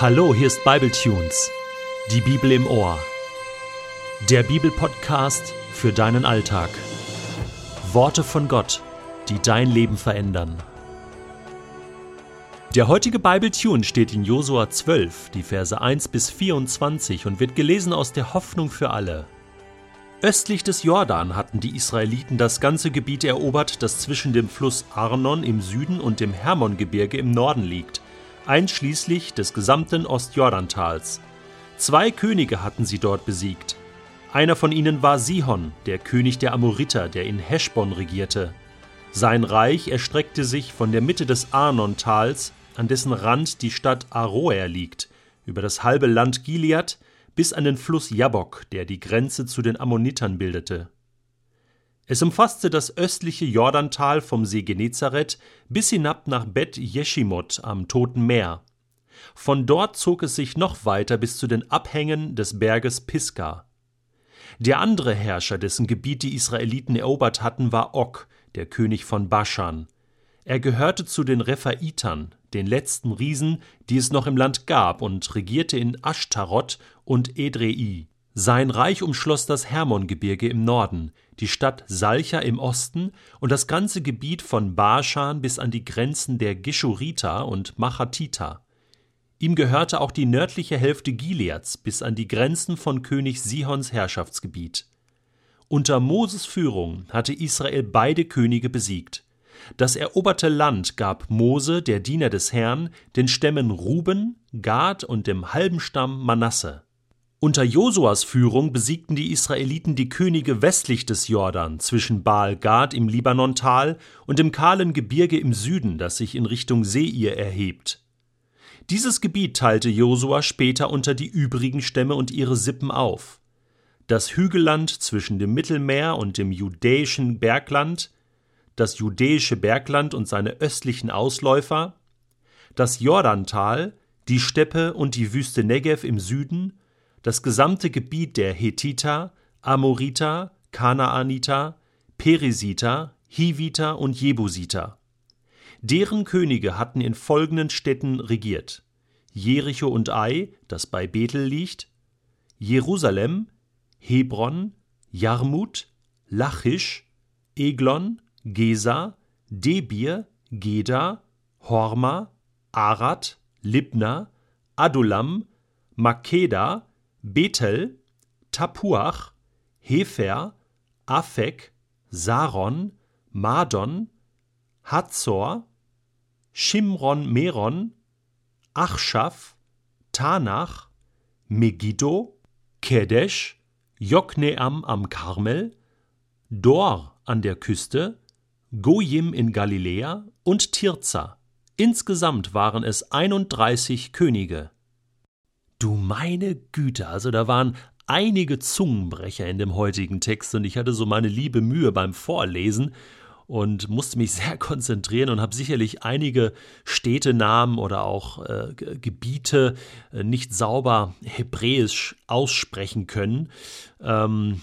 Hallo, hier ist Bibletunes, die Bibel im Ohr. Der Bibelpodcast für deinen Alltag. Worte von Gott, die dein Leben verändern. Der heutige Bibletune steht in Josua 12, die Verse 1 bis 24 und wird gelesen aus der Hoffnung für alle. Östlich des Jordan hatten die Israeliten das ganze Gebiet erobert, das zwischen dem Fluss Arnon im Süden und dem Hermongebirge im Norden liegt, einschließlich des gesamten Ostjordantals. Zwei Könige hatten sie dort besiegt. Einer von ihnen war Sihon, der König der Amoriter, der in Heschbon regierte. Sein Reich erstreckte sich von der Mitte des Arnontals, an dessen Rand die Stadt Aroer liegt, über das halbe Land Gilead bis an den Fluss Jabbok, der die Grenze zu den Ammonitern bildete. Es umfasste das östliche Jordantal vom See Genezareth bis hinab nach Bet Jeshimot am Toten Meer. Von dort zog es sich noch weiter bis zu den Abhängen des Berges Pisgah. Der andere Herrscher, dessen Gebiet die Israeliten erobert hatten, war Og, der König von Baschan. Er gehörte zu den Rephaitern, den letzten Riesen, die es noch im Land gab, und regierte in Ashtaroth und Edrei. Sein Reich umschloss das Hermongebirge im Norden, die Stadt Salcha im Osten und das ganze Gebiet von Baschan bis an die Grenzen der Geschuriter und Machatita. Ihm gehörte auch die nördliche Hälfte Gileads bis an die Grenzen von König Sihons Herrschaftsgebiet. Unter Moses Führung hatte Israel beide Könige besiegt. Das eroberte Land gab Mose, der Diener des Herrn, den Stämmen Ruben, Gad und dem halben Stamm Manasse. Unter Josuas Führung besiegten die Israeliten die Könige westlich des Jordan zwischen Baal Gad im Libanontal und dem kahlen Gebirge im Süden, das sich in Richtung Seir erhebt. Dieses Gebiet teilte Josua später unter die übrigen Stämme und ihre Sippen auf. Das Hügelland zwischen dem Mittelmeer und dem judäischen Bergland, das judäische Bergland und seine östlichen Ausläufer, das Jordantal, die Steppe und die Wüste Negev im Süden das gesamte Gebiet der Hethiter, Amoriter, Kanaaniter, Perisiter, Hiviter und Jebusiter. Deren Könige hatten in folgenden Städten regiert: Jericho und Ai, das bei Bethel liegt, Jerusalem, Hebron, Jarmut, Lachisch, Eglon, Gesa, Debir, Geda, Horma, Arad, Libna, Adulam, Makeda, Bethel, Tapuach, Hefer, Afek, Saron, Madon, Hazor, Shimron Meron, Achschaf, Tanach, Megiddo, Kedesh, Jokneam am Karmel, Dor an der Küste, Gojim in Galiläa und Tirza. Insgesamt waren es 31 Könige. Du meine Güte, also da waren einige Zungenbrecher in dem heutigen Text und ich hatte so meine liebe Mühe beim Vorlesen und musste mich sehr konzentrieren und habe sicherlich einige Städtenamen oder auch äh, Gebiete äh, nicht sauber hebräisch aussprechen können. Ähm,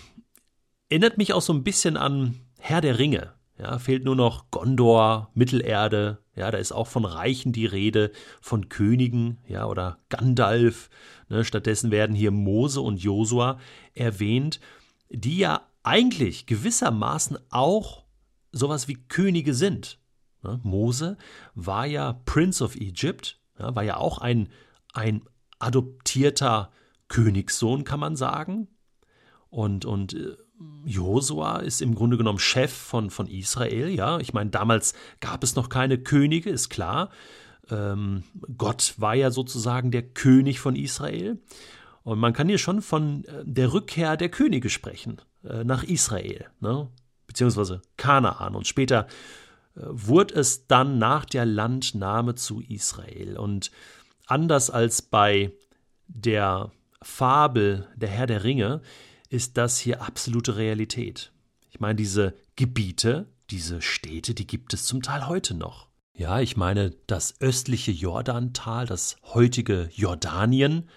erinnert mich auch so ein bisschen an Herr der Ringe. Ja, fehlt nur noch Gondor, Mittelerde, ja, da ist auch von Reichen die Rede, von Königen, ja, oder Gandalf. Ne, stattdessen werden hier Mose und Josua erwähnt, die ja eigentlich gewissermaßen auch sowas wie Könige sind. Ne, Mose war ja Prince of Egypt, ja, war ja auch ein, ein adoptierter Königssohn, kann man sagen. Und, und äh, Josua ist im Grunde genommen Chef von, von Israel, ja. Ich meine, damals gab es noch keine Könige, ist klar. Ähm, Gott war ja sozusagen der König von Israel. Und man kann hier schon von äh, der Rückkehr der Könige sprechen äh, nach Israel, ne? beziehungsweise Kanaan. Und später äh, wurde es dann nach der Landnahme zu Israel. Und anders als bei der Fabel Der Herr der Ringe ist das hier absolute Realität. Ich meine, diese Gebiete, diese Städte, die gibt es zum Teil heute noch. Ja, ich meine, das östliche Jordantal, das heutige Jordanien,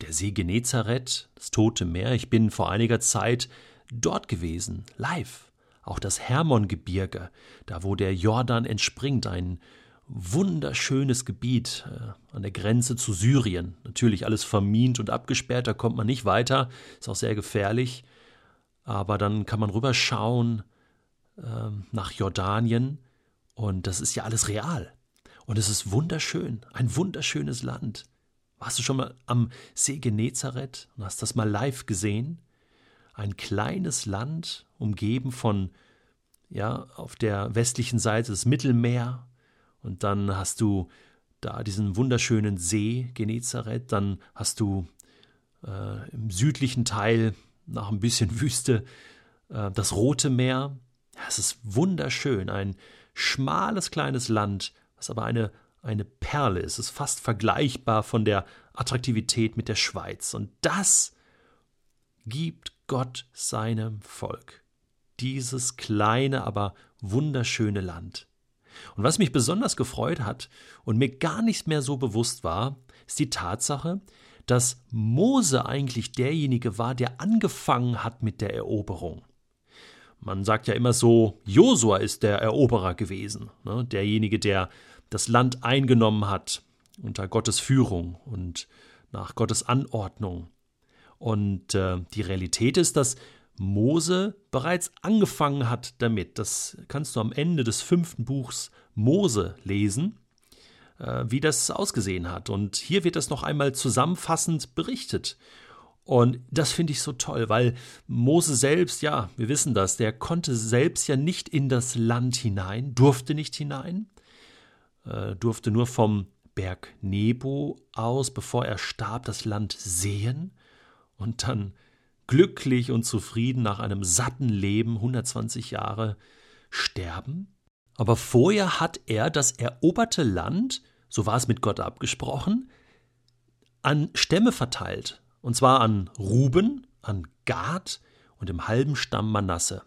der See Genezareth, das Tote Meer. Ich bin vor einiger Zeit dort gewesen, live. Auch das Hermongebirge, da wo der Jordan entspringt, ein wunderschönes Gebiet äh, an der Grenze zu Syrien. Natürlich alles vermint und abgesperrt, da kommt man nicht weiter, ist auch sehr gefährlich. Aber dann kann man rüberschauen äh, nach Jordanien und das ist ja alles real. Und es ist wunderschön, ein wunderschönes Land. Warst du schon mal am See Genezareth und hast das mal live gesehen? Ein kleines Land, umgeben von, ja, auf der westlichen Seite das Mittelmeer, und dann hast du da diesen wunderschönen See Genezareth, dann hast du äh, im südlichen Teil nach ein bisschen Wüste äh, das Rote Meer. Es ist wunderschön, ein schmales kleines Land, was aber eine, eine Perle ist. Es ist fast vergleichbar von der Attraktivität mit der Schweiz. Und das gibt Gott seinem Volk. Dieses kleine, aber wunderschöne Land. Und was mich besonders gefreut hat und mir gar nicht mehr so bewusst war, ist die Tatsache, dass Mose eigentlich derjenige war, der angefangen hat mit der Eroberung. Man sagt ja immer so, Josua ist der Eroberer gewesen, ne? derjenige, der das Land eingenommen hat unter Gottes Führung und nach Gottes Anordnung. Und äh, die Realität ist, dass Mose bereits angefangen hat damit. Das kannst du am Ende des fünften Buchs Mose lesen, äh, wie das ausgesehen hat. Und hier wird das noch einmal zusammenfassend berichtet. Und das finde ich so toll, weil Mose selbst, ja, wir wissen das, der konnte selbst ja nicht in das Land hinein, durfte nicht hinein, äh, durfte nur vom Berg Nebo aus, bevor er starb, das Land sehen und dann glücklich und zufrieden nach einem satten Leben 120 Jahre sterben? Aber vorher hat er das eroberte Land, so war es mit Gott abgesprochen, an Stämme verteilt. Und zwar an Ruben, an Gad und im halben Stamm Manasse.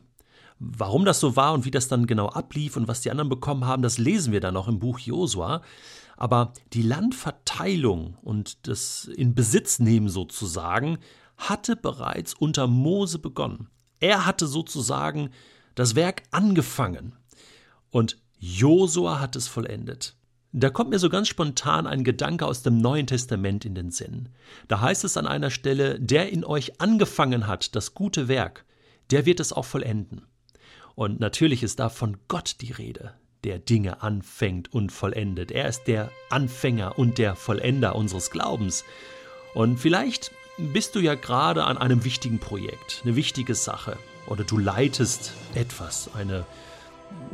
Warum das so war und wie das dann genau ablief und was die anderen bekommen haben, das lesen wir dann noch im Buch Josua. Aber die Landverteilung und das in Besitz nehmen sozusagen hatte bereits unter Mose begonnen. Er hatte sozusagen das Werk angefangen und Josua hat es vollendet. Da kommt mir so ganz spontan ein Gedanke aus dem Neuen Testament in den Sinn. Da heißt es an einer Stelle, der in euch angefangen hat, das gute Werk, der wird es auch vollenden. Und natürlich ist da von Gott die Rede, der Dinge anfängt und vollendet. Er ist der Anfänger und der Vollender unseres Glaubens. Und vielleicht bist du ja gerade an einem wichtigen Projekt, eine wichtige Sache. Oder du leitest etwas, eine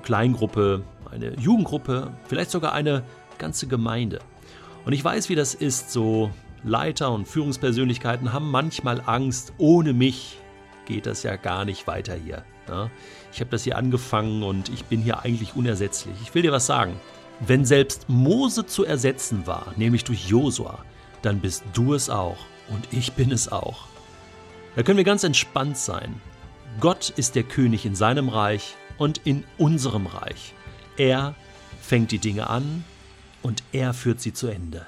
Kleingruppe, eine Jugendgruppe, vielleicht sogar eine ganze Gemeinde. Und ich weiß, wie das ist, so Leiter und Führungspersönlichkeiten haben manchmal Angst, ohne mich geht das ja gar nicht weiter hier. Ja? Ich habe das hier angefangen und ich bin hier eigentlich unersetzlich. Ich will dir was sagen. Wenn selbst Mose zu ersetzen war, nämlich durch Josua, dann bist du es auch und ich bin es auch. Da können wir ganz entspannt sein. Gott ist der König in seinem Reich und in unserem Reich. Er fängt die Dinge an und er führt sie zu Ende.